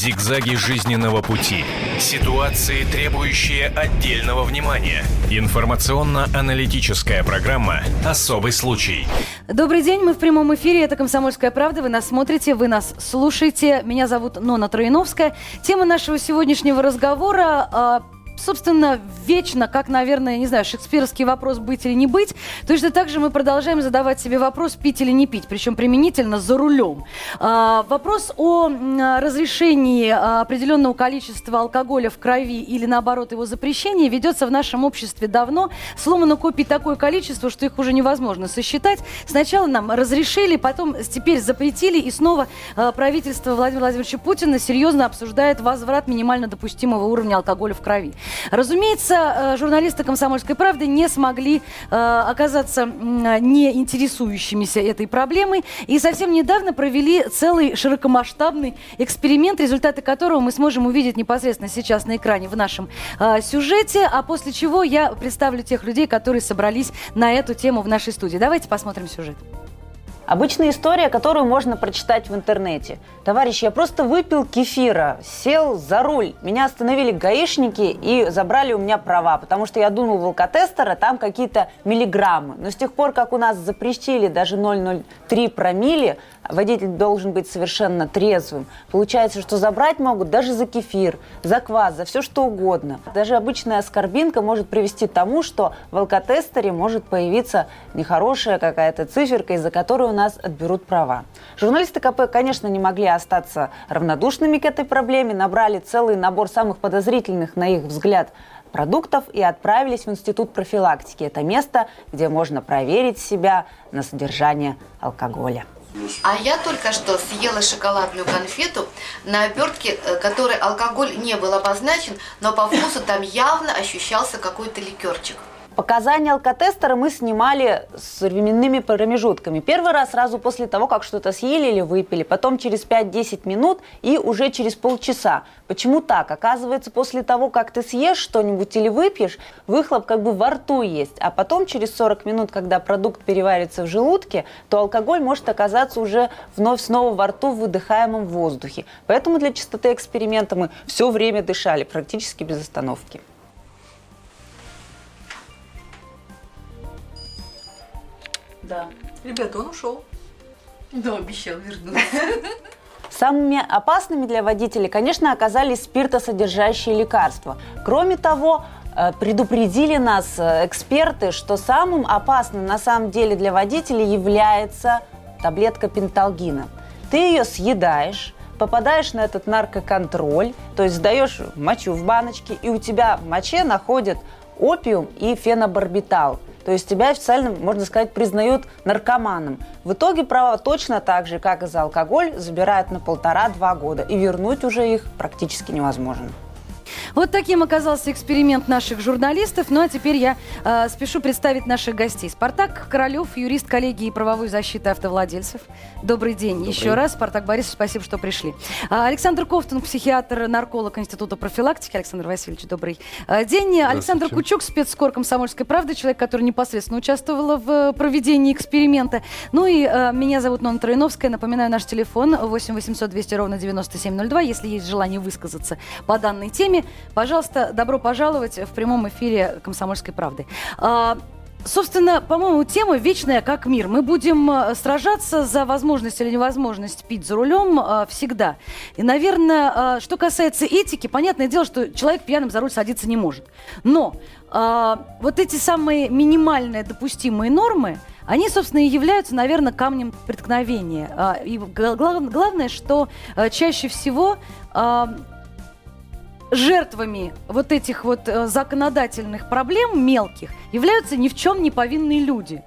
Зигзаги жизненного пути. Ситуации, требующие отдельного внимания. Информационно-аналитическая программа «Особый случай». Добрый день, мы в прямом эфире. Это «Комсомольская правда». Вы нас смотрите, вы нас слушаете. Меня зовут Нона Троиновская. Тема нашего сегодняшнего разговора а, собственно, вечно, как, наверное, не знаю, шекспировский вопрос «быть или не быть», точно так же мы продолжаем задавать себе вопрос «пить или не пить», причем применительно за рулем. А, вопрос о разрешении определенного количества алкоголя в крови или, наоборот, его запрещении ведется в нашем обществе давно. Сломано копий такое количество, что их уже невозможно сосчитать. Сначала нам разрешили, потом теперь запретили, и снова а, правительство Владимира Владимировича Путина серьезно обсуждает возврат минимально допустимого уровня алкоголя в крови. Разумеется, э, журналисты «Комсомольской правды» не смогли э, оказаться не интересующимися этой проблемой и совсем недавно провели целый широкомасштабный эксперимент, результаты которого мы сможем увидеть непосредственно сейчас на экране в нашем э, сюжете, а после чего я представлю тех людей, которые собрались на эту тему в нашей студии. Давайте посмотрим сюжет. Обычная история, которую можно прочитать в интернете. Товарищ, я просто выпил кефира, сел за руль. Меня остановили гаишники и забрали у меня права, потому что я дунул в алкотестер, а там какие-то миллиграммы. Но с тех пор, как у нас запрещили даже 0,03 промили, водитель должен быть совершенно трезвым. Получается, что забрать могут даже за кефир, за квас, за все что угодно. Даже обычная аскорбинка может привести к тому, что в алкотестере может появиться нехорошая какая-то циферка, из-за которой у нас отберут права. Журналисты КП, конечно, не могли остаться равнодушными к этой проблеме, набрали целый набор самых подозрительных, на их взгляд, продуктов и отправились в Институт профилактики. Это место, где можно проверить себя на содержание алкоголя. А я только что съела шоколадную конфету, на обертке э, которой алкоголь не был обозначен, но по вкусу там явно ощущался какой-то ликерчик. Показания алкотестера мы снимали с временными промежутками. Первый раз сразу после того, как что-то съели или выпили, потом через 5-10 минут и уже через полчаса. Почему так? Оказывается, после того, как ты съешь что-нибудь или выпьешь, выхлоп как бы во рту есть, а потом через 40 минут, когда продукт переварится в желудке, то алкоголь может оказаться уже вновь снова во рту в выдыхаемом воздухе. Поэтому для чистоты эксперимента мы все время дышали, практически без остановки. Да. Ребята, он ушел. Да, обещал вернуться. Самыми опасными для водителей, конечно, оказались спиртосодержащие лекарства. Кроме того, э, предупредили нас э, эксперты, что самым опасным на самом деле для водителей является таблетка пенталгина. Ты ее съедаешь, попадаешь на этот наркоконтроль, то есть сдаешь мочу в баночке, и у тебя в моче находят опиум и фенобарбитал – то есть тебя официально, можно сказать, признают наркоманом. В итоге права точно так же, как и за алкоголь, забирают на полтора-два года. И вернуть уже их практически невозможно. Вот таким оказался эксперимент наших журналистов. Ну а теперь я э, спешу представить наших гостей. Спартак Королев, юрист коллегии правовой защиты автовладельцев. Добрый день Добрый. еще раз. Спартак Борисович, спасибо, что пришли. А, Александр Ковтун, психиатр, нарколог Института профилактики. Александр Васильевич, добрый э, день. Александр Кучук, спецкор комсомольской правды, человек, который непосредственно участвовал в проведении эксперимента. Ну и э, меня зовут Нона Троиновская. Напоминаю, наш телефон 8 800 200 ровно 9702. Если есть желание высказаться по данной теме, Пожалуйста, добро пожаловать в прямом эфире «Комсомольской правды». А, Собственно, по-моему, тема вечная как мир. Мы будем э, сражаться за возможность или невозможность пить за рулем э, всегда. И, наверное, э, что касается этики, понятное дело, что человек пьяным за руль садиться не может. Но э, вот эти самые минимальные допустимые нормы, они, собственно, и являются, наверное, камнем преткновения. И гла- главное, что э, чаще всего жертвами вот этих вот э, законодательных проблем мелких являются ни в чем не повинные люди,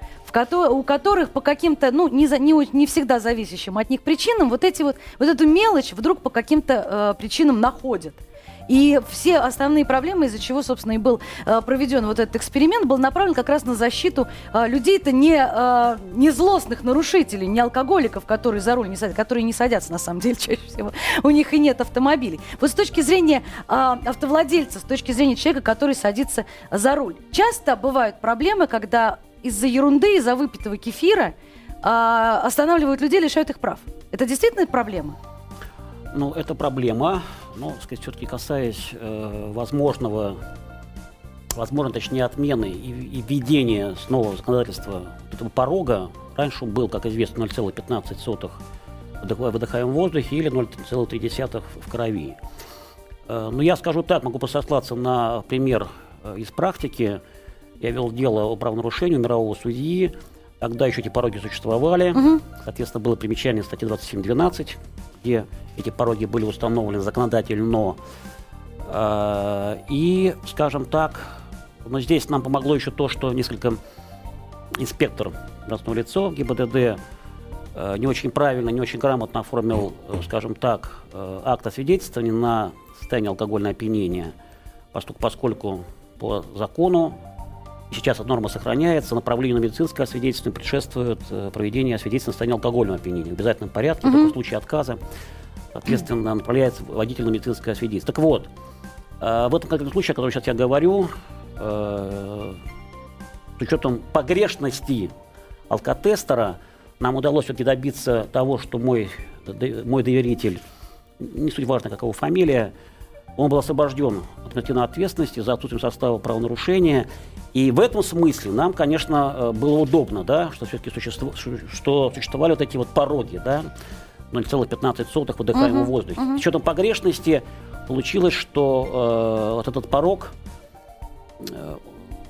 у которых по каким-то, ну, не, за, не, не всегда зависящим от них причинам вот, эти вот, вот эту мелочь вдруг по каким-то э, причинам находят. И все основные проблемы, из-за чего, собственно, и был э, проведен вот этот эксперимент, был направлен как раз на защиту э, людей-то не, э, не злостных нарушителей, не алкоголиков, которые за руль не садятся, которые не садятся, на самом деле, чаще всего. У них и нет автомобилей. Вот с точки зрения автовладельца, с точки зрения человека, который садится за руль, часто бывают проблемы, когда из-за ерунды, из-за выпитого кефира останавливают людей, лишают их прав. Это действительно проблема? Ну, это проблема. Но, сказать, все-таки касаясь э, возможного, возможно, точнее, отмены и, и введения с нового законодательства этого порога, раньше он был, как известно, 0,15 в выдыхаемом воздухе или 0,3 в крови. Э, но я скажу так, могу посослаться на пример э, из практики. Я вел дело о правонарушении мирового судьи. Тогда еще эти пороги существовали. Угу. Соответственно, было примечание статьи 27.12, где эти пороги были установлены законодательно. Э, и, скажем так, но здесь нам помогло еще то, что несколько инспектор, должностное лицо ГИБДД, не очень правильно, не очень грамотно оформил, скажем так, акт освидетельствования на состояние алкогольного опьянения, поскольку по закону сейчас эта норма сохраняется, направлению на медицинское освидетельствование предшествует э, проведение освидетельствования состояния алкогольного опьянения. В обязательном порядке, угу. в случае отказа, соответственно, направляется водитель на медицинское освидетельствование. Так вот, э, в этом конкретном случае, о котором сейчас я говорю, э, с учетом погрешности алкотестера, нам удалось все-таки добиться того, что мой, мой доверитель, не суть важно, какого фамилия, он был освобожден от административной ответственности за отсутствием состава правонарушения. И в этом смысле нам, конечно, э, было удобно, да, что все-таки существу, что существовали вот эти вот пороги, да, 0,15 выдыхаемого uh-huh, воздуха. Uh-huh. С учетом погрешности получилось, что э, вот этот порог, э,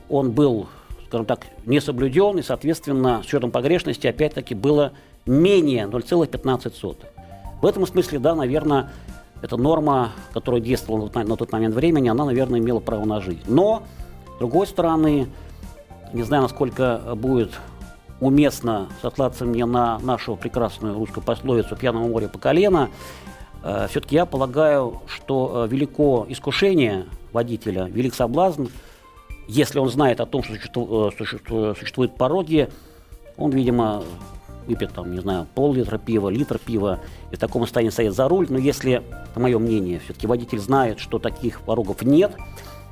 он был, скажем так, не соблюден, и, соответственно, с учетом погрешности, опять-таки, было менее 0,15. В этом смысле, да, наверное, эта норма, которая действовала на тот момент времени, она, наверное, имела право на жизнь. Но, с другой стороны, не знаю, насколько будет уместно сослаться мне на нашу прекрасную русскую пословицу «пьяного моря по колено», э, все-таки я полагаю, что э, велико искушение водителя, велик соблазн, если он знает о том, что существуют, существуют пороги, он, видимо, выпьет, там, не знаю, пол-литра пива, литр пива, и в таком состоянии стоит за руль. Но если, по мое мнение, все-таки водитель знает, что таких порогов нет,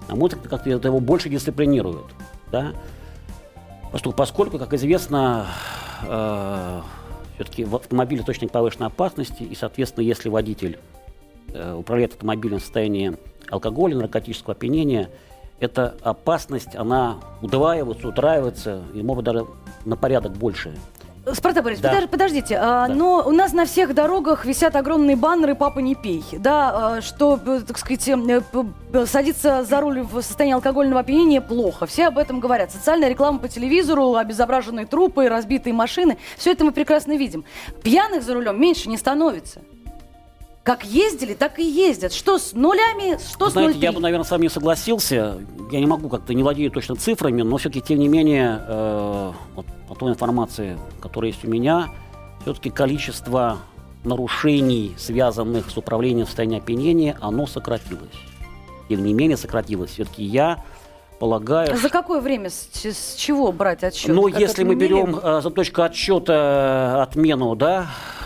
а может, как-то его больше дисциплинирует. Да? Поскольку, поскольку как известно, э, все-таки в автомобиле точник повышенной опасности, и, соответственно, если водитель э, управляет автомобилем в состоянии алкоголя, наркотического опьянения, эта опасность, она удваивается, утраивается, и может даже на порядок больше. Спартак Борисович, да. подождите, а, да. но у нас на всех дорогах висят огромные баннеры «Папа, не пей», да, а, что, э, так сказать, э, садиться за руль в состоянии алкогольного опьянения плохо. Все об этом говорят. Социальная реклама по телевизору, обезображенные трупы, разбитые машины, все это мы прекрасно видим. Пьяных за рулем меньше не становится. Как ездили, так и ездят. Что с нулями, что Знаете, с 0,3. я бы, наверное, с вами согласился. Я не могу как-то, не владею точно цифрами, но все-таки, тем не менее, э, вот, по той информации, которая есть у меня, все-таки количество нарушений, связанных с управлением в состоянии опьянения, оно сократилось. Тем не менее, сократилось. Все-таки я полагаю... За какое время, с, с чего брать отсчет? Ну, если мы берем э, за точку отсчета отмену, да, Э,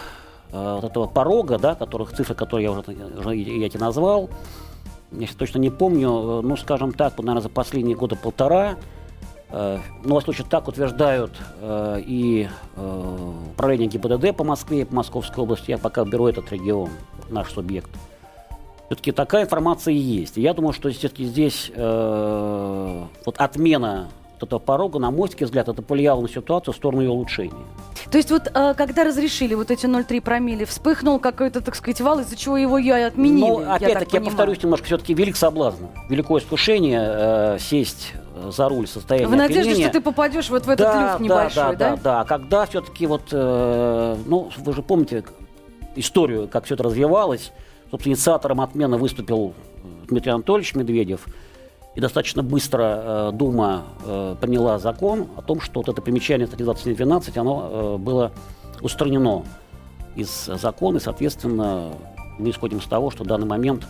вот этого порога, да, которых цифры, которые я уже, уже я тебе назвал, я сейчас точно не помню, э, ну, скажем так, наверное, за последние года полтора, э, ну, во случае так утверждают э, и э, управление ГИБДД по Москве и по Московской области, я пока беру этот регион, наш субъект. Все-таки такая информация есть. Я думаю, что все-таки здесь э, вот отмена вот этого порога, на мой взгляд, это повлияло на ситуацию в сторону ее улучшения. То есть вот э, когда разрешили вот эти 0,3 промили, вспыхнул какой-то, так сказать, вал, из-за чего его и отменили? Ну, опять-таки, я, я повторюсь немножко, все-таки велик соблазн, великое искушение э, сесть за руль состояния В надежде, опьянения. что ты попадешь вот в этот да, люфт небольшой, да? Да, да, да. А когда все-таки вот, э, ну, вы же помните историю, как все это развивалось, собственно, инициатором отмены выступил Дмитрий Анатольевич Медведев – и достаточно быстро э, Дума э, приняла закон о том, что вот это примечание статьи 2712, оно э, было устранено из закона, и, соответственно, мы исходим из того, что в данный момент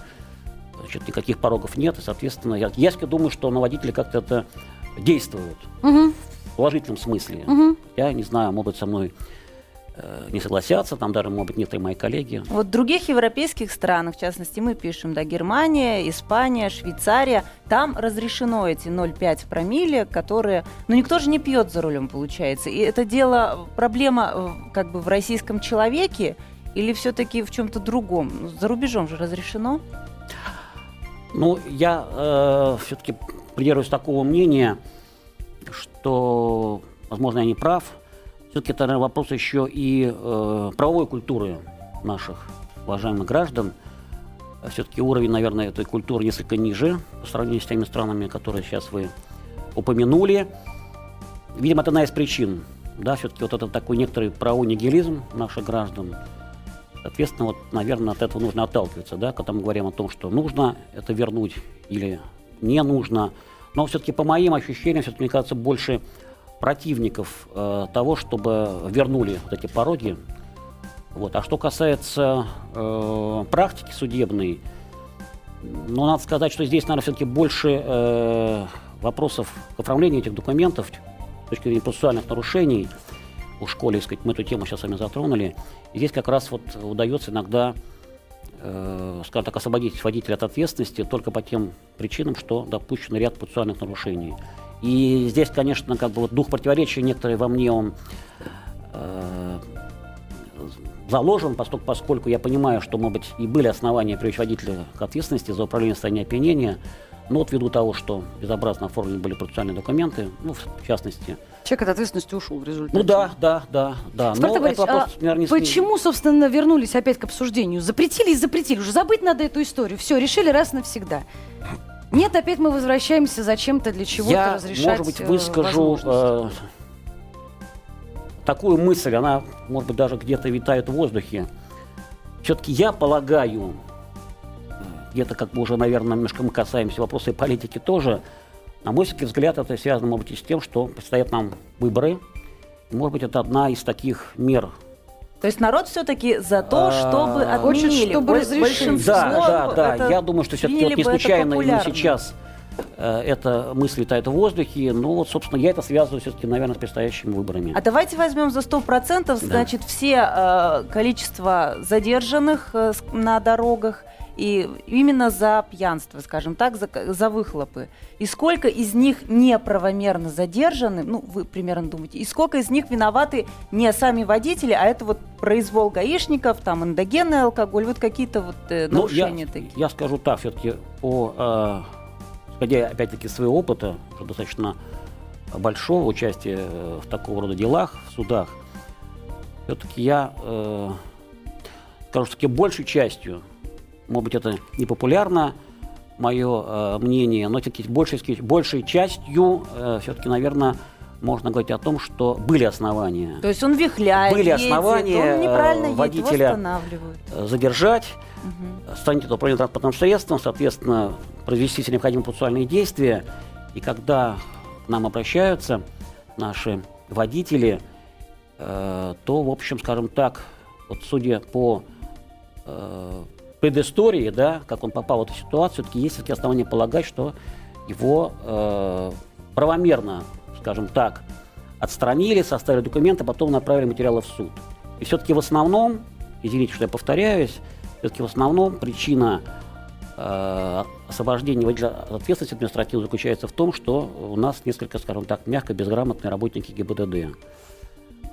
значит, никаких порогов нет, и, соответственно, я, я думаю, что на водителя как-то это действует угу. в положительном смысле. Угу. Я не знаю, может быть, со мной не согласятся, там даже, может быть, некоторые мои коллеги. Вот в других европейских странах, в частности, мы пишем, да, Германия, Испания, Швейцария, там разрешено эти 0,5 промилле, которые, ну, никто же не пьет за рулем, получается. И это дело, проблема э, как бы в российском человеке, или все-таки в чем-то другом? Ну, За рубежом же разрешено? Ну, я э, все-таки придерживаюсь такого мнения, что, возможно, я не прав. Все-таки это, наверное, вопрос еще и э, правовой культуры наших уважаемых граждан. Все-таки уровень, наверное, этой культуры несколько ниже по сравнению с теми странами, которые сейчас вы упомянули. Видимо, это одна из причин. Да, все-таки вот это такой некоторый правовой нигилизм наших граждан. Соответственно, вот, наверное, от этого нужно отталкиваться, да, когда мы говорим о том, что нужно это вернуть или не нужно. Но все-таки по моим ощущениям, все-таки, мне кажется, больше противников э, того, чтобы вернули вот эти пороги. Вот. А что касается э, практики судебной, ну, надо сказать, что здесь, наверное, все-таки больше э, вопросов к оформлению этих документов с точки зрения процессуальных нарушений. У школе, сказать, мы эту тему сейчас с вами затронули. И здесь как раз вот удается иногда, э, скажем так, освободить водителя от ответственности только по тем причинам, что допущен ряд процессуальных нарушений. И здесь, конечно, как бы вот дух противоречия некоторые во мне он э, заложен, поскольку, поскольку я понимаю, что, может быть, и были основания привлечь водителя к ответственности за управление состоянием опьянения, но вот ввиду того, что безобразно оформлены были процессуальные документы, ну, в частности. Человек от ответственности ушел в результате. Ну да, да, да, да. Спартак Борисович, вопрос, а наверное, не почему, собственно, вернулись опять к обсуждению? Запретили и запретили. Уже забыть надо эту историю. Все, решили раз навсегда. Нет, опять мы возвращаемся зачем-то для чего-то Я, разрешать может быть, э, выскажу возможность. э, такую мысль, она, может быть, даже где-то витает в воздухе. Все-таки я полагаю, э, где-то как бы уже, наверное, немножко мы касаемся вопроса и политики тоже, на мой взгляд, это связано, может быть, и с тем, что предстоят нам выборы. Может быть, это одна из таких мер То есть народ все-таки за то, А, чтобы Хочет, отменили. чтобы Боль- разрешили. большинство Да, да, да. это Я думаю, что все-таки приняли вот не бы это случайно именно популярно. сейчас э, эта мысль витает в воздухе. Ну вот, собственно, я это связываю все-таки, наверное, с предстоящими выборами. А давайте возьмем за 100%, значит, все э, количество задержанных э, с- на дорогах и именно за пьянство, скажем так, за, за выхлопы. И сколько из них неправомерно задержаны, ну, вы примерно думаете, и сколько из них виноваты не сами водители, а это вот произвол гаишников, там, эндогенный алкоголь, вот какие-то вот э, Ну, я, нарушения такие. я скажу так, все-таки по, э, исходя опять-таки своего опыта, уже достаточно большого участия э, в такого рода делах, в судах, все-таки я э, скажу, что большей частью, может быть, это непопулярно, мое э, мнение, но все-таки большей, большей частью все-таки, наверное, можно говорить о том, что были основания То есть он вихляет, Были едет, основания, он неправильно э, едет, водителя э, задержать, Мгм. станет это управление транспортным средством, соответственно, произвести все необходимые процессуальные действия. И когда к нам обращаются наши водители, э, то, в общем, скажем так, вот судя по э, предыстории, да, как он попал в эту ситуацию, все-таки есть все основания полагать, что его э, правомерно, скажем так, отстранили, составили документы, а потом направили материалы в суд. И все-таки в основном, извините, что я повторяюсь, все-таки в основном причина э, освобождения водителя от ответственности административной заключается в том, что у нас несколько, скажем так, мягко безграмотные работники ГИБДД.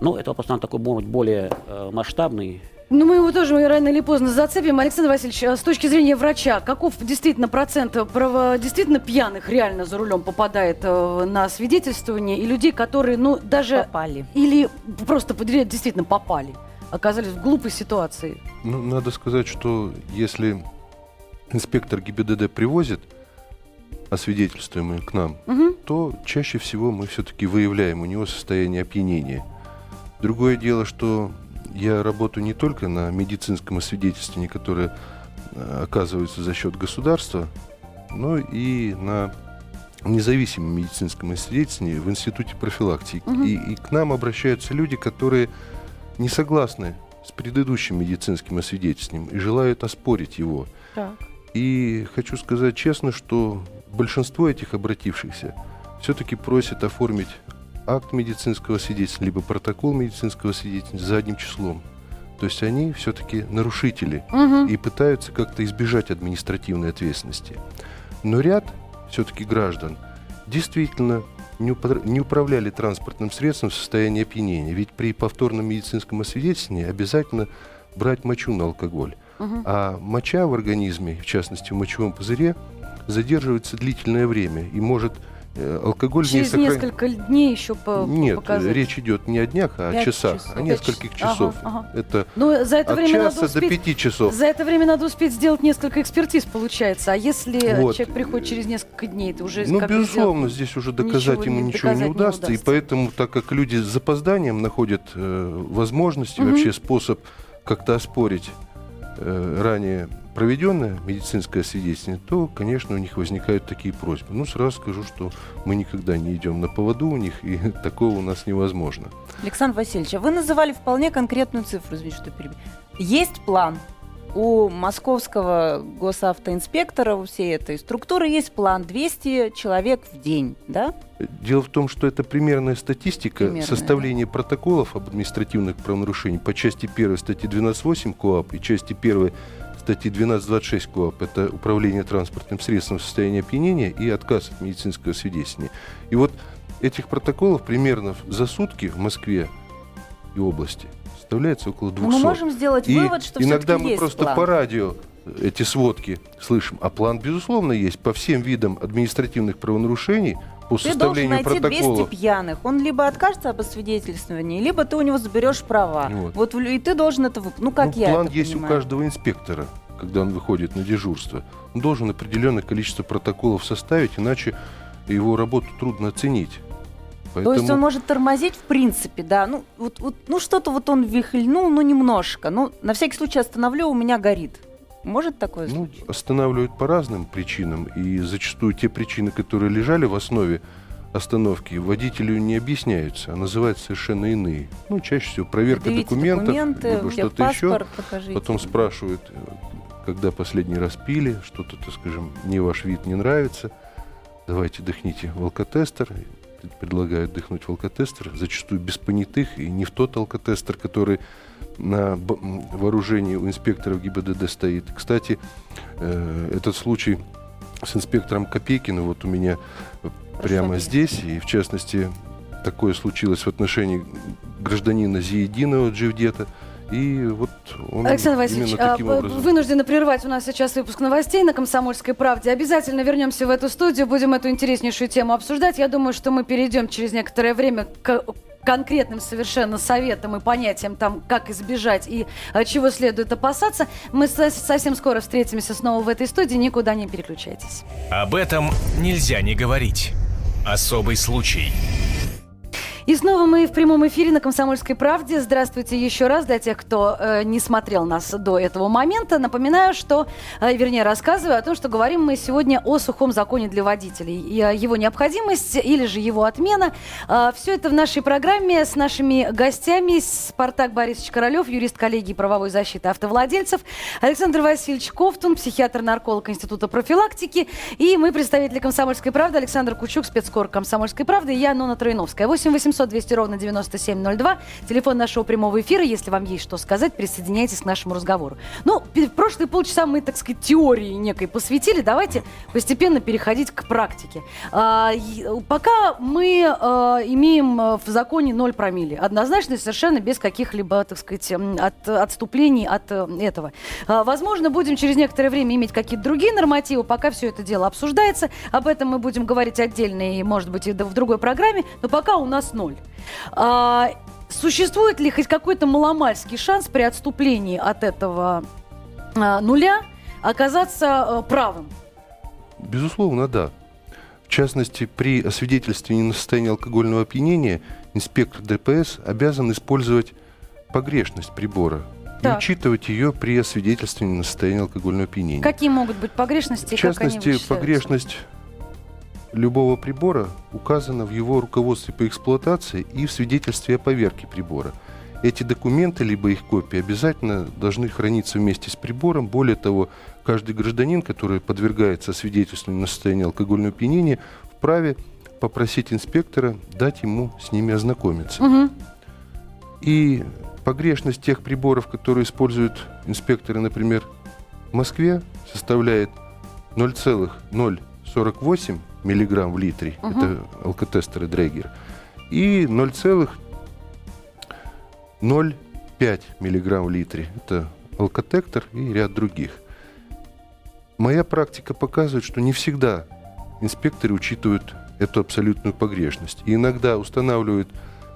Ну, это вопрос, наверное, такой, может быть, более э, масштабный. Ну, мы его тоже рано или поздно зацепим. Александр Васильевич, а с точки зрения врача, каков действительно процент право, действительно пьяных реально за рулем попадает э, на свидетельствование и людей, которые, ну, даже... Попали. Или просто действительно попали, оказались в глупой ситуации. Ну, надо сказать, что если инспектор ГИБДД привозит освидетельствуемый к нам, Мгм. то чаще всего мы все-таки выявляем у него состояние опьянения. Другое дело, что я работаю не только на медицинском освидетельствовании, которое э, оказывается за счет государства, но и на независимом медицинском освидетельствовании в Институте профилактики. Мгм. И, и к нам обращаются люди, которые не согласны с предыдущим медицинским освидетельствованием и желают оспорить его. Так. И хочу сказать честно, что большинство этих обратившихся все-таки просят оформить акт медицинского свидетельства, либо протокол медицинского свидетельства задним числом. То есть они все-таки нарушители Мгм. и пытаются как-то избежать административной ответственности. Но ряд все-таки граждан действительно не, упра- не управляли транспортным средством в состоянии опьянения. Ведь при повторном медицинском освидетельствовании обязательно брать мочу на алкоголь. А моча в организме, в частности в мочевом пузыре, задерживается длительное время и может алкоголь в ней Через сохран- несколько дней еще по Нет, показать. речь идет не о днях, а о часах, часов. о нескольких часов. часов. Ага, ага. Это Ну, за это от время надо часа до успеть... пяти часов. За это время надо успеть сделать несколько экспертиз, получается. А если Вот. человек приходит через несколько дней, это уже Ну, безусловно, сделать- здесь уже ничего доказать ему не- ничего не доказать не удастся, И удастся. поэтому, так как люди с запозданием находят э, возможности, Мгм. вообще способ как-то оспорить э, ранее проведенное медицинское свидетельствование, то, конечно, у них возникают такие просьбы. Ну, сразу скажу, что мы никогда не идем на поводу у них, и такого у нас невозможно. Александр Васильевич, а вы называли вполне конкретную цифру, извините, что перебил. Есть план. У московского госавтоинспектора, у всей этой структуры есть план 200 человек в день, да? Дело в том, что это примерная статистика Примерная, составления протоколов об административных правонарушениях по части 1 статьи 12.8 КОАП и части 1 статьи 12.26 КОАП. Это управление транспортным средством в состоянии опьянения и отказ от медицинского свидетельствования. И вот этих протоколов примерно за сутки в Москве и области составляется около Но 200. Ну, мы можем сделать И вывод, что иногда мы есть просто план. по радио эти сводки слышим. А план, безусловно, есть по всем видам административных правонарушений по Ты должен составлению найти 200 протоколов. пьяных. Он либо откажется об освидетельствовании, либо ты у него заберешь права. Вот. Вот, в- и ты должен это выполнить. Ну, как Ну, я план это есть понимаю. у каждого инспектора, когда он выходит на дежурство. Он должен определенное количество протоколов составить, иначе его работу трудно оценить. То есть он может тормозить в принципе, да. Ну, вот, вот, ну что-то вот он вихльнул, ну немножко. Ну, на всякий случай остановлю, у меня горит. Может такое ну, случиться? останавливают по разным причинам, и зачастую те причины, которые лежали в основе остановки, водителю не объясняются, а называются совершенно иные. Ну, чаще всего проверка Предъявите документов, документы, либо что-то еще. покажите. Потом спрашивают, э, когда последний раз пили, что-то, так скажем, мне ваш вид не нравится. Давайте дыхните в алкотестер. Предлагают дыхнуть в алкотестер, зачастую без понятых, и не в тот алкотестер, который на вооружении у инспекторов ГИБДД стоит. Кстати, э, этот случай с инспектором Копейкиным вот у меня прямо здесь, и в частности такое случилось в отношении гражданина Зиединова Дживдета, и вот он Александр Васильевич, а, таким п- образом. вынуждены прервать у нас сейчас выпуск новостей на «Комсомольской правде». Обязательно вернемся в эту студию, будем эту интереснейшую тему обсуждать. Я думаю, что мы перейдем через некоторое время к конкретным совершенно советам и понятиям, там, как избежать и а, чего следует опасаться. Мы со- совсем скоро встретимся снова в этой студии, никуда не переключайтесь. Об этом нельзя не говорить. Особый случай. И снова мы в прямом эфире на «Комсомольской правде». Здравствуйте еще раз для тех, кто э, не смотрел нас до этого момента. Напоминаю, что, э, вернее, рассказываю о том, что говорим мы сегодня о сухом законе для водителей. И, э, его необходимость или же его отмена. все это в нашей программе с нашими гостями. Спартак Борисович Королев, юрист коллегии правовой защиты автовладельцев. Александр Васильевич Ковтун, психиатр-нарколог Института профилактики. И мы, представители «Комсомольской правды», Александр Кучук, спецкор «Комсомольской правды» и я, Нона Троиновская. 8 800 200 ровно 9702. Телефон нашего прямого эфира. Если вам есть что сказать, присоединяйтесь к нашему разговору. Ну, пи- прошлые полчаса мы, так сказать, теории некой посвятили. Давайте постепенно переходить к практике. А, и- пока мы а, имеем а, в законе 0 промилле. Однозначно, совершенно без каких-либо, так сказать, от, отступлений от э, этого. А, возможно, будем через некоторое время иметь какие-то другие нормативы, пока все это дело обсуждается. Об этом мы будем говорить отдельно и, может быть, и в другой программе. Но пока у нас ноль. А, существует ли хоть какой-то маломальский шанс при отступлении от этого а, нуля оказаться а, правым? Безусловно, да. В частности, при освидетельствовании на состояние алкогольного опьянения инспектор ДПС обязан использовать погрешность прибора и Так. учитывать ее при освидетельствовании на состояние алкогольного опьянения. Какие могут быть погрешности? В частности, погрешность любого прибора указана в его руководстве по эксплуатации и в свидетельстве о поверке прибора. Эти документы, либо их копии, обязательно должны храниться вместе с прибором. Более того, каждый гражданин, который подвергается свидетельствованию на состояние алкогольного опьянения, вправе попросить инспектора дать ему с ними ознакомиться. Мгм. И погрешность тех приборов, которые используют инспекторы, например, в Москве, составляет 0,048 миллиграмм в литре. Мгм. Это алкотестеры Дрейгер. И 0,005 5 мг в литре. Это алкотектор и ряд других. Моя практика показывает, что не всегда инспекторы учитывают эту абсолютную погрешность. И иногда устанавливают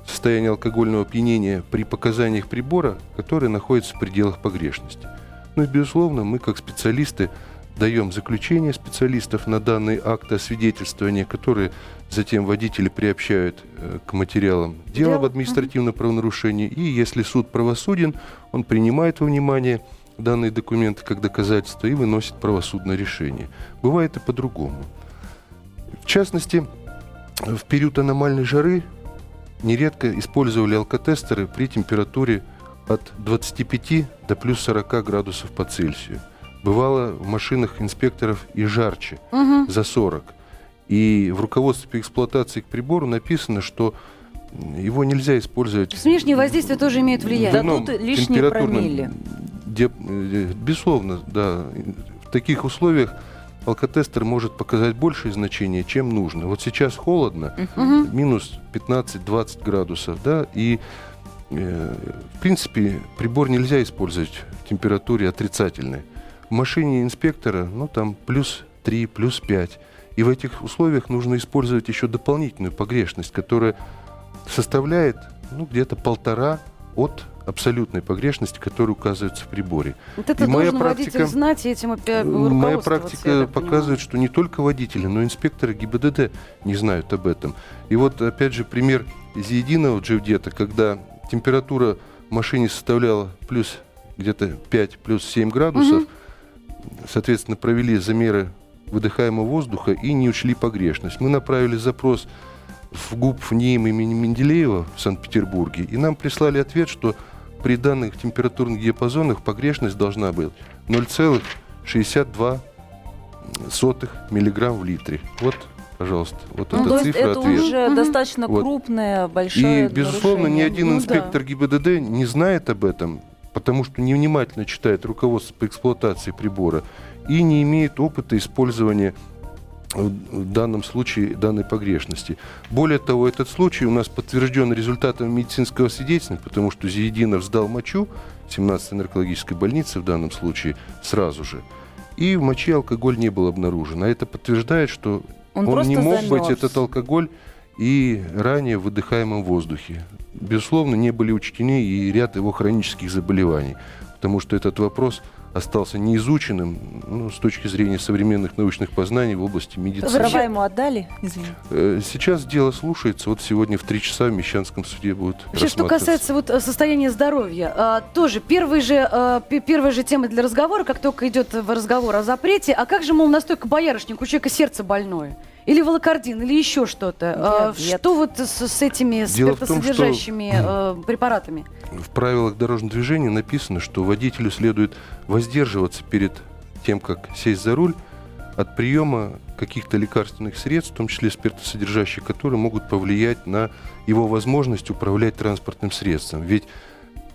состояние алкогольного опьянения при показаниях прибора, которые находятся в пределах погрешности. Ну и, безусловно, мы как специалисты даем заключение специалистов на данные акты освидетельствования, которые затем водители приобщают э, к материалам дела об административном правонарушении. И если суд правосуден, он принимает во внимание данные документы как доказательства и выносит правосудное решение. Бывает и по-другому. В частности, в период аномальной жары нередко использовали алкотестеры при температуре от 25 до плюс 40 градусов по Цельсию. Бывало в машинах инспекторов и жарче, угу. за 40. И в руководстве по эксплуатации к прибору написано, что его нельзя использовать. Внешние воздействия тоже имеют влияние. Да тут лишние промилле. Де, э, безусловно, да. В таких условиях алкотестер может показать большее значение, чем нужно. Вот сейчас холодно, uh минус 15-20 градусов, да, и э, в принципе прибор нельзя использовать в температуре отрицательной. В машине инспектора, ну там плюс 3, плюс 5. И в этих условиях нужно использовать еще дополнительную погрешность, которая составляет ну, где-то полтора от абсолютной погрешности, которая указывается в приборе. Вот это и моя практика, знать, и этим Моя практика показывает, что не только водители, но и инспекторы ГИБДД не знают об этом. И вот, опять же, пример из единого джевдета, когда температура в машине составляла плюс где-то 5, плюс 7 градусов, угу. Соответственно, провели замеры выдыхаемого воздуха и не учли погрешность. Мы направили запрос в ГУП в НИИМ имени Менделеева в Санкт-Петербурге, и нам прислали ответ, что при данных температурных диапазонах погрешность должна быть 0,62 миллиграмм в литре. Вот пожалуйста. Вот ну, эта цифра, это ответ. уже угу. достаточно вот. крупная, большая И, безусловно, нарушение. ни один ну, инспектор да. ГИБДД не знает об этом, потому что невнимательно читает руководство по эксплуатации прибора и не имеет опыта использования в данном случае данной погрешности. Более того, этот случай у нас подтвержден результатом медицинского свидетельства, потому что Зиединов сдал мочу 17-й наркологической больнице в данном случае сразу же. И в моче алкоголь не был обнаружен. А это подтверждает, что он, он не мог замерз. быть этот алкоголь и ранее в выдыхаемом воздухе. Безусловно, не были учтены и ряд его хронических заболеваний, потому что этот вопрос – остался неизученным ну, с точки зрения современных научных познаний в области медицины. Права ему отдали? Извините. Э, сейчас дело слушается. Вот сегодня в три часа в Мещанском суде будет Вообще, что касается вот э, состояния здоровья, а, тоже первый же, а, первая же тема для разговора, как только идет разговор о запрете, а как же, мол, настойка боярышник, у человека сердце больное? Или волокордин, или еще что-то. А, что вот с, с этими спиртосодержащими том, что препаратами? В правилах дорожного движения написано, что водителю следует воздерживаться перед тем, как сесть за руль, от приема каких-то лекарственных средств, в том числе спиртосодержащих, которые могут повлиять на его возможность управлять транспортным средством. Ведь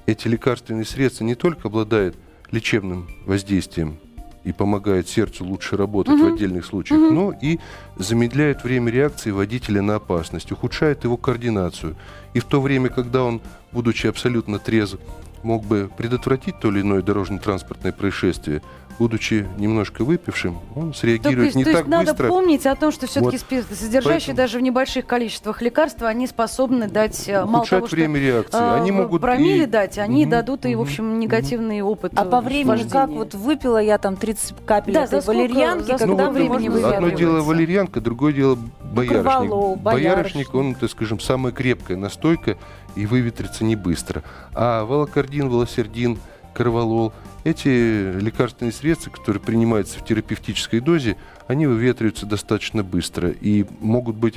эти лекарственные средства не только обладают лечебным воздействием и помогает сердцу лучше работать угу. в отдельных случаях, угу. но и замедляет время реакции водителя на опасность, ухудшает его координацию. И в то время, когда он, будучи абсолютно трезв, мог бы предотвратить то или иное дорожно-транспортное происшествие, будучи немножко выпившим, он среагирует то, не то так есть надо быстро. надо помнить о том, что все-таки вот. содержащие Поэтому... даже в небольших количествах лекарства, они способны дать э, мало того, что время реакции. Э, они могут промили и... дать, они угу, дадут и, в общем, негативный угу. опыт А по времени вождения. как? Вот выпила я там 30 капель да, этой валерьянки, за когда ну, времени Одно дело валерьянка, другое дело боярышник. Кроволол, боярышник, он, так скажем, самая крепкая настойка, и выветрится не быстро. А волокордин, волосердин, корвалол – эти лекарственные средства, которые принимаются в терапевтической дозе, они выветриваются достаточно быстро и могут быть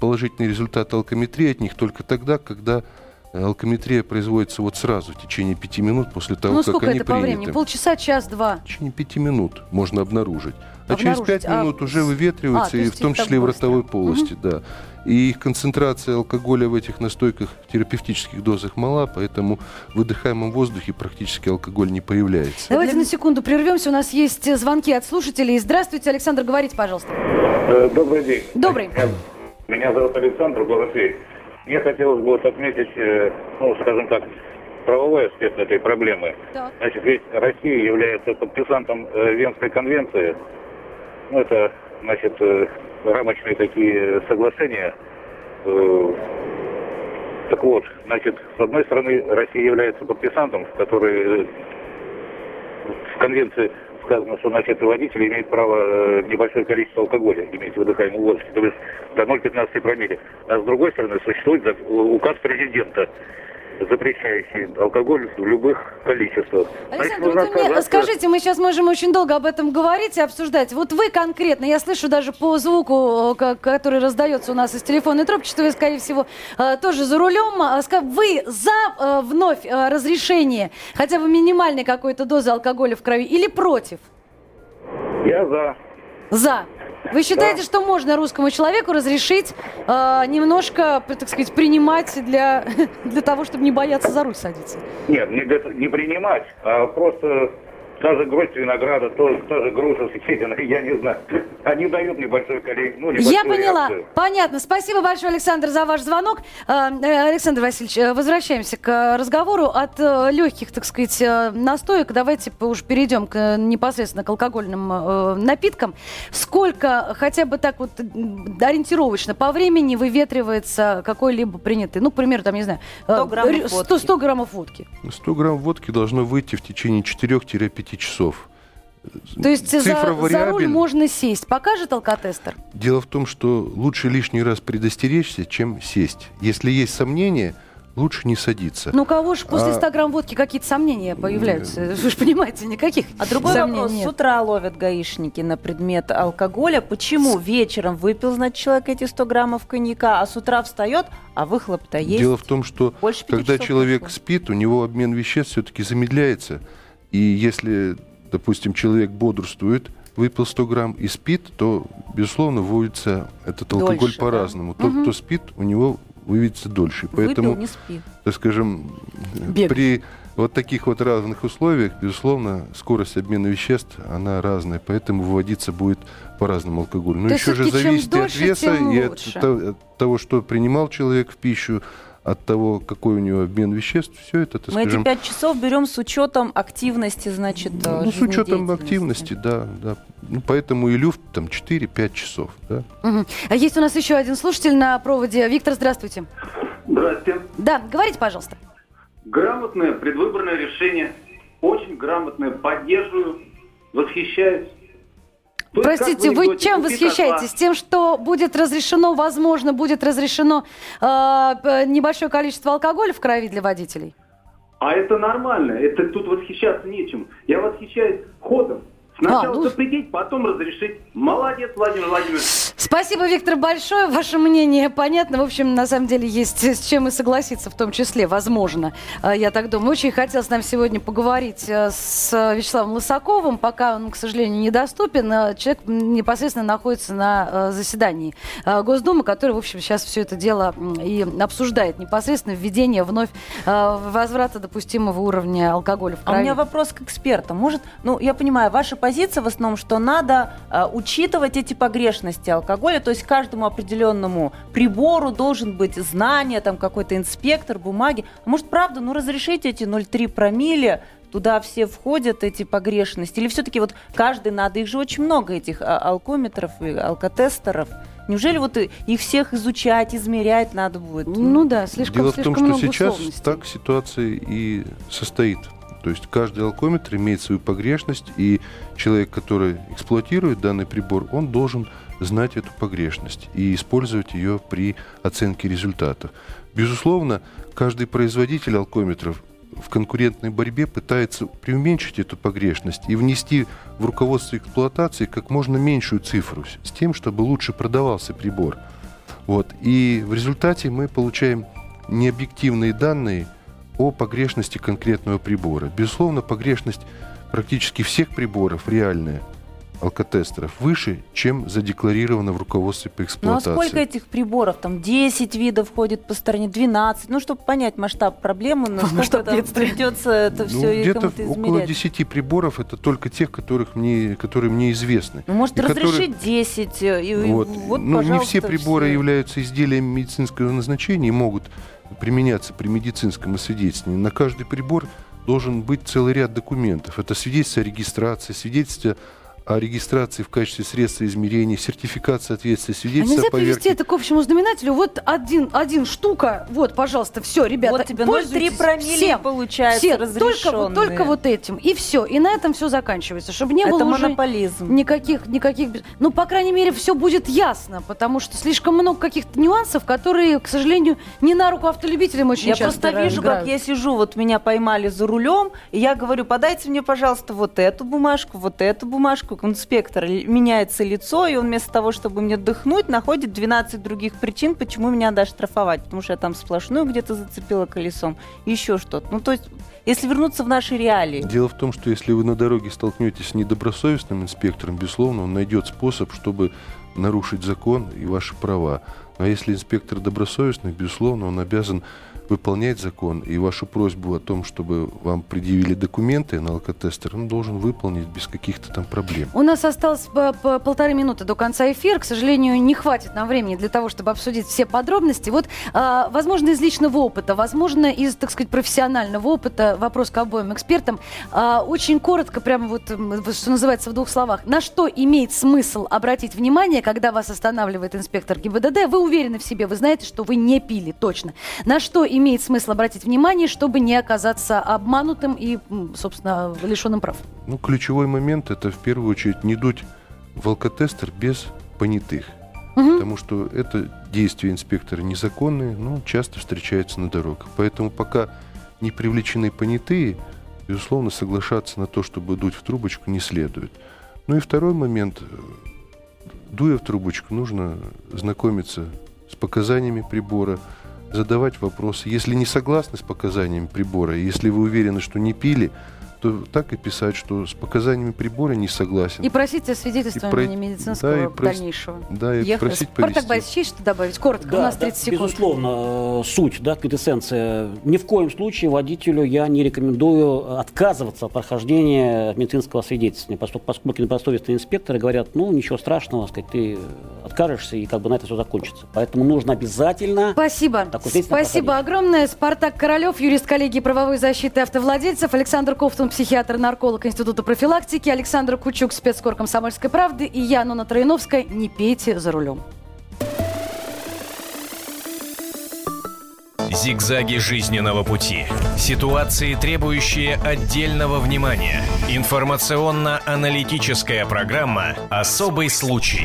положительные результаты алкометрии от них только тогда, когда алкометрия производится вот сразу, в течение пяти минут после того, ну, как они это по времени? Полчаса, час, два? В течение пяти минут можно обнаружить. А через пять а... минут уже выветриваются, а, и в том числе в ротовой полости, угу. да. И их концентрация алкоголя в этих настойках в терапевтических дозах мала, поэтому в выдыхаемом воздухе практически алкоголь не появляется. Давайте на секунду прервемся. У нас есть звонки от слушателей. Здравствуйте, Александр, говорите, пожалуйста. Э, добрый день. Добрый. Меня зовут Александр, город Тверь. Мне хотелось бы вот отметить, э, ну, скажем так, правовой аспект этой проблемы. Так. Значит, ведь Россия является подписантом э, Венской конвенции. Ну, это, значит, э, рамочные такие соглашения. Так вот, значит, с одной стороны, Россия является подписантом, который в конвенции сказано, что значит, водитель имеет право э, небольшое количество алкоголя иметь в выдыхаемом воздухе, то есть до 0,15 промилле. А с другой стороны, существует указ президента, запрещающий алкоголь в любых количествах. Значит, Александр, нужно вот вы мне скажите, мы сейчас можем очень долго об этом говорить и обсуждать. Вот вы конкретно, я слышу даже по звуку, э, ко- который раздается у нас из телефонной трубки, что вы, скорее всего, э, тоже за рулем. А, Вы за э, вновь разрешение хотя бы минимальной какой-то дозы алкоголя в крови или против? Я за. За. Вы считаете, что можно русскому человеку разрешить э, немножко, так сказать, принимать для, для того, чтобы не бояться за руль садиться? Нет, не, не принимать, а просто та же гроздь винограда, то, та же груша съедена, я не знаю. Они дают небольшое количество, ну, Я поняла. реакцию. Понятно. Спасибо большое, Александр, за ваш звонок. Э, э, Александр Васильевич, э, возвращаемся к разговору. От легких, так сказать, настоек давайте уж перейдем к, непосредственно к алкогольным напиткам. Сколько, хотя бы так вот ориентировочно, по времени выветривается какой-либо принятый, ну, к примеру, там, не знаю, э, 100 граммов р- 100, водки. 100 граммов водки. 100 грамм водки должно выйти в течение 4-5 часов. То есть за, Цифра за руль вариабельна. можно сесть. Покажет алкотестер? Дело в том, что лучше лишний раз предостеречься, чем сесть. Если есть сомнения, лучше не садиться. Ну, кого же после А- 100 грамм водки какие-то сомнения появляются? Вы же понимаете, никаких А другой сомнений вопрос. нет. С утра ловят гаишники на предмет алкоголя. Почему вечером выпил, значит, человек эти 100 граммов коньяка, а с утра встает, а выхлоп-то есть? Дело в том, что Больше когда человек прошло. спит, у него обмен веществ все-таки замедляется. И если, допустим, человек бодрствует, выпил 100 грамм и спит, то, безусловно, выводится этот алкоголь Дольше, да? по-разному. Тот, кто спит, у него выведется дольше. Поэтому, Выпил, не спи. так скажем, Бегаешь. при вот таких вот разных условиях, безусловно, скорость обмена веществ, она разная, поэтому выводиться будет по-разному алкоголь. Но То еще же зависит и от веса, и от, от того, что принимал человек в пищу, от того, какой у него обмен веществ, все это, так Мы эти скажем, пять часов берем с учетом активности, значит, э, ну, с учетом активности, да, да. Ну, поэтому и люфт там 4-5 часов, да. Мгм. А есть у нас еще один слушатель на проводе. Виктор, здравствуйте. Здрасте. Да, говорите, пожалуйста. Грамотное предвыборное решение. Очень грамотное. Поддерживаю. Восхищаюсь. То Простите, вы анекдоте, чем восхищаетесь? Тем, что будет разрешено, возможно, будет разрешено э, п- небольшое количество алкоголя в крови для водителей? А это нормально. Это тут восхищаться нечем. Я восхищаюсь ходом. Сначала А, ну- запретить, потом разрешить. Молодец, Владимир Владимирович. Спасибо, Виктор, большое. Ваше мнение понятно. В общем, на самом деле есть с чем и согласиться, в том числе, возможно, э, я так думаю. Очень хотелось нам сегодня поговорить э, с Вячеславом Лысаковым, пока он, к сожалению, недоступен. Э, Человек непосредственно находится на э, заседании э, Госдумы, который, в общем, сейчас все это дело и обсуждает непосредственно введение вновь возврата допустимого уровня алкоголя в А у крови. меня вопрос к экспертам. Может, ну, я понимаю, ваша позиция в основном, что надо э, учитывать эти погрешности алкоголя, то есть каждому определенному прибору должен быть знание, там какой-то инспектор, бумаги. А может, правда, ну, разрешите эти 0,3 промилле, туда все входят, эти погрешности? Или все-таки вот каждый надо, их же очень много, этих а, алкометров и алкотестеров. Неужели вот их всех изучать, измерять надо будет? Ну да, слишком, Дело в том, что много сейчас условностей. так ситуация и состоит. То есть каждый алкометр имеет свою погрешность, и человек, который эксплуатирует данный прибор, он должен знать эту погрешность и использовать ее при оценке результатов. Безусловно, каждый производитель алкометров в конкурентной борьбе пытается преуменьшить эту погрешность и внести в руководство эксплуатации как можно меньшую цифру с тем, чтобы лучше продавался прибор. Вот. И в результате мы получаем необъективные данные о погрешности конкретного прибора. Безусловно, погрешность практически всех приборов реальная. Алкотестеров выше, чем задекларировано в руководстве по Ну а эксплуатации. сколько этих приборов? Там 10 видов ходит по стране, 12. Ну, чтобы понять масштаб проблемы, насколько Масштаб там бедствия. придется это Ну, все где-то около измерять. 10 приборов, это только тех, которых мне, которые мне известны. Ну, может, И которые- разрешить 10. э, И, и Вот. вот, ну, не все приборы все. являются изделиями медицинского назначения и могут применяться при медицинском освидетельствовании. На каждый прибор должен быть целый ряд документов. Это свидетельство о регистрации, свидетельство о регистрации в качестве средства измерения, сертификат соответствия, А свидетельство нельзя о поверке. привести это к общему знаменателю? Вот один, один штука, вот, пожалуйста, все, ребята, Вот тебе 0,3 пользуйтесь промилле всем. получается Все, только, вот- только вот этим. И все. И на этом все заканчивается. Чтобы не Это было уже монополизм. никаких, никаких... без- Ну, по крайней мере, все будет ясно, потому что слишком много каких-то нюансов, которые, к сожалению, не на руку автолюбителям очень Я часто просто вижу, играют. как я сижу, вот меня поймали за рулем, и я говорю, подайте мне, пожалуйста, вот эту бумажку, вот эту бумажку. Инспектор л- меняется лицо, и он вместо того, чтобы мне дыхнуть, находит 12 других причин, почему меня надо штрафовать. Потому что я там сплошную где-то зацепила колесом, еще что-то. Ну, то есть, если вернуться в наши реалии. Дело в том, что если вы на дороге столкнетесь с недобросовестным инспектором, безусловно, он найдет способ, чтобы нарушить закон и ваши права. А если инспектор добросовестный, безусловно, он обязан выполнять закон и вашу просьбу о том, чтобы вам предъявили документы на алкотестер, он должен выполнить без каких-то там проблем. У нас осталось по- по полторы минуты до конца эфира. К сожалению, не хватит нам времени для того, чтобы обсудить все подробности. Вот, а, возможно, из личного опыта, возможно, из, так сказать, профессионального опыта, вопрос к обоим экспертам. А, очень коротко, прямо вот, что называется, в двух словах. На что имеет смысл обратить внимание, когда вас останавливает инспектор ГИБДД? Вы уверены в себе, вы знаете, что вы не пили, точно. На что имеет смысл обратить внимание, чтобы не оказаться обманутым и, собственно, лишенным прав? Ну, ключевой момент это в первую очередь не дуть в алкотестер без понятых. Мгм. Потому что это действия инспектора незаконные, но часто встречаются на дорогах. Поэтому пока не привлечены понятые, безусловно, соглашаться на то, чтобы дуть в трубочку, не следует. Ну и второй момент. Дуя в трубочку, нужно знакомиться с показаниями прибора, задавать вопросы. Если не согласны с показаниями прибора, если вы уверены, что не пили, то так и писать, что с показаниями прибора не согласен. И просите свидетельствования И про- медицинского да, и прос- дальнейшего. Да, и Ехать. просить Спартак повезти. Борисович, есть что добавить? Коротко, у нас 30 секунд. Безусловно, э, суть, да, квинтэссенция. Ни в коем случае водителю я не рекомендую отказываться от прохождения медицинского свидетельствования, поскольку, поскольку недобросовестные инспекторы говорят, ну, ничего страшного, сказать, ты откажешься, и как бы на это все закончится. Поэтому нужно обязательно... Спасибо. Спасибо проходить. огромное. Спартак Королев, юрист коллегии правовой защиты автовладельцев, Александр Кофтун, психиатр-нарколог Института профилактики, Александр Кучук, спецкор комсомольской правды и я, Нона Троиновская. Не пейте за рулем. Зигзаги жизненного пути. Ситуации, требующие отдельного внимания. Информационно-аналитическая программа «Особый случай».